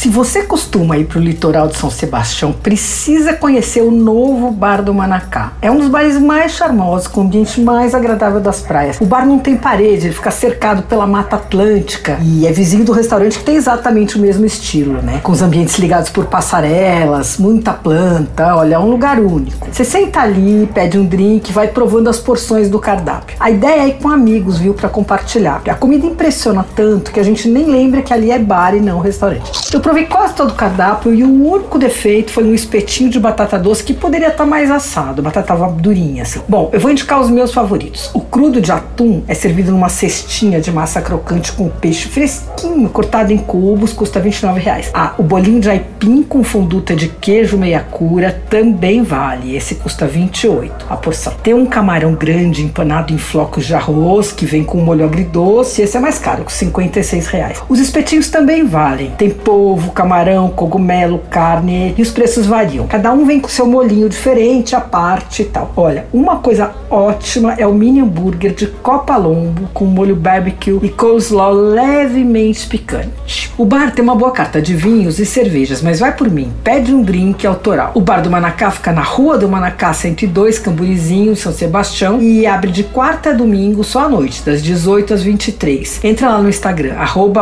Se você costuma ir para o litoral de São Sebastião, precisa conhecer o novo Bar do Manacá. É um dos bares mais charmosos, com o ambiente mais agradável das praias. O bar não tem parede, ele fica cercado pela Mata Atlântica e é vizinho do restaurante que tem exatamente o mesmo estilo, né? Com os ambientes ligados por passarelas, muita planta, olha, é um lugar único. Você senta ali, pede um drink, vai provando as porções do cardápio. A ideia é ir com amigos, viu, para compartilhar. A comida impressiona tanto que a gente nem lembra que ali é bar e não restaurante. Eu provei quase todo o cardápio e o único defeito foi um espetinho de batata doce que poderia estar mais assado, a batata tava durinha assim. Bom, eu vou indicar os meus favoritos. O crudo de atum é servido numa cestinha de massa crocante com peixe fresquinho, cortado em cubos, custa 29 reais. Ah, o bolinho de aipim com fonduta de queijo meia cura também vale, esse custa 28 a porção. Tem um camarão grande empanado em flocos de arroz que vem com molho agridoce, esse é mais caro, com 56 reais. Os espetinhos também valem. Tem polvo ovo, camarão, cogumelo, carne e os preços variam. Cada um vem com seu molinho diferente, a parte e tal. Olha, uma coisa ótima é o mini hambúrguer de copa lombo com molho barbecue e coleslaw levemente picante. O bar tem uma boa carta de vinhos e cervejas, mas vai por mim, pede um drink autoral. O bar do Manacá fica na Rua do Manacá 102, Camburizinho, São Sebastião e abre de quarta a domingo só à noite, das 18 às 23. Entra lá no Instagram, arroba.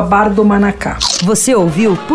Você ouviu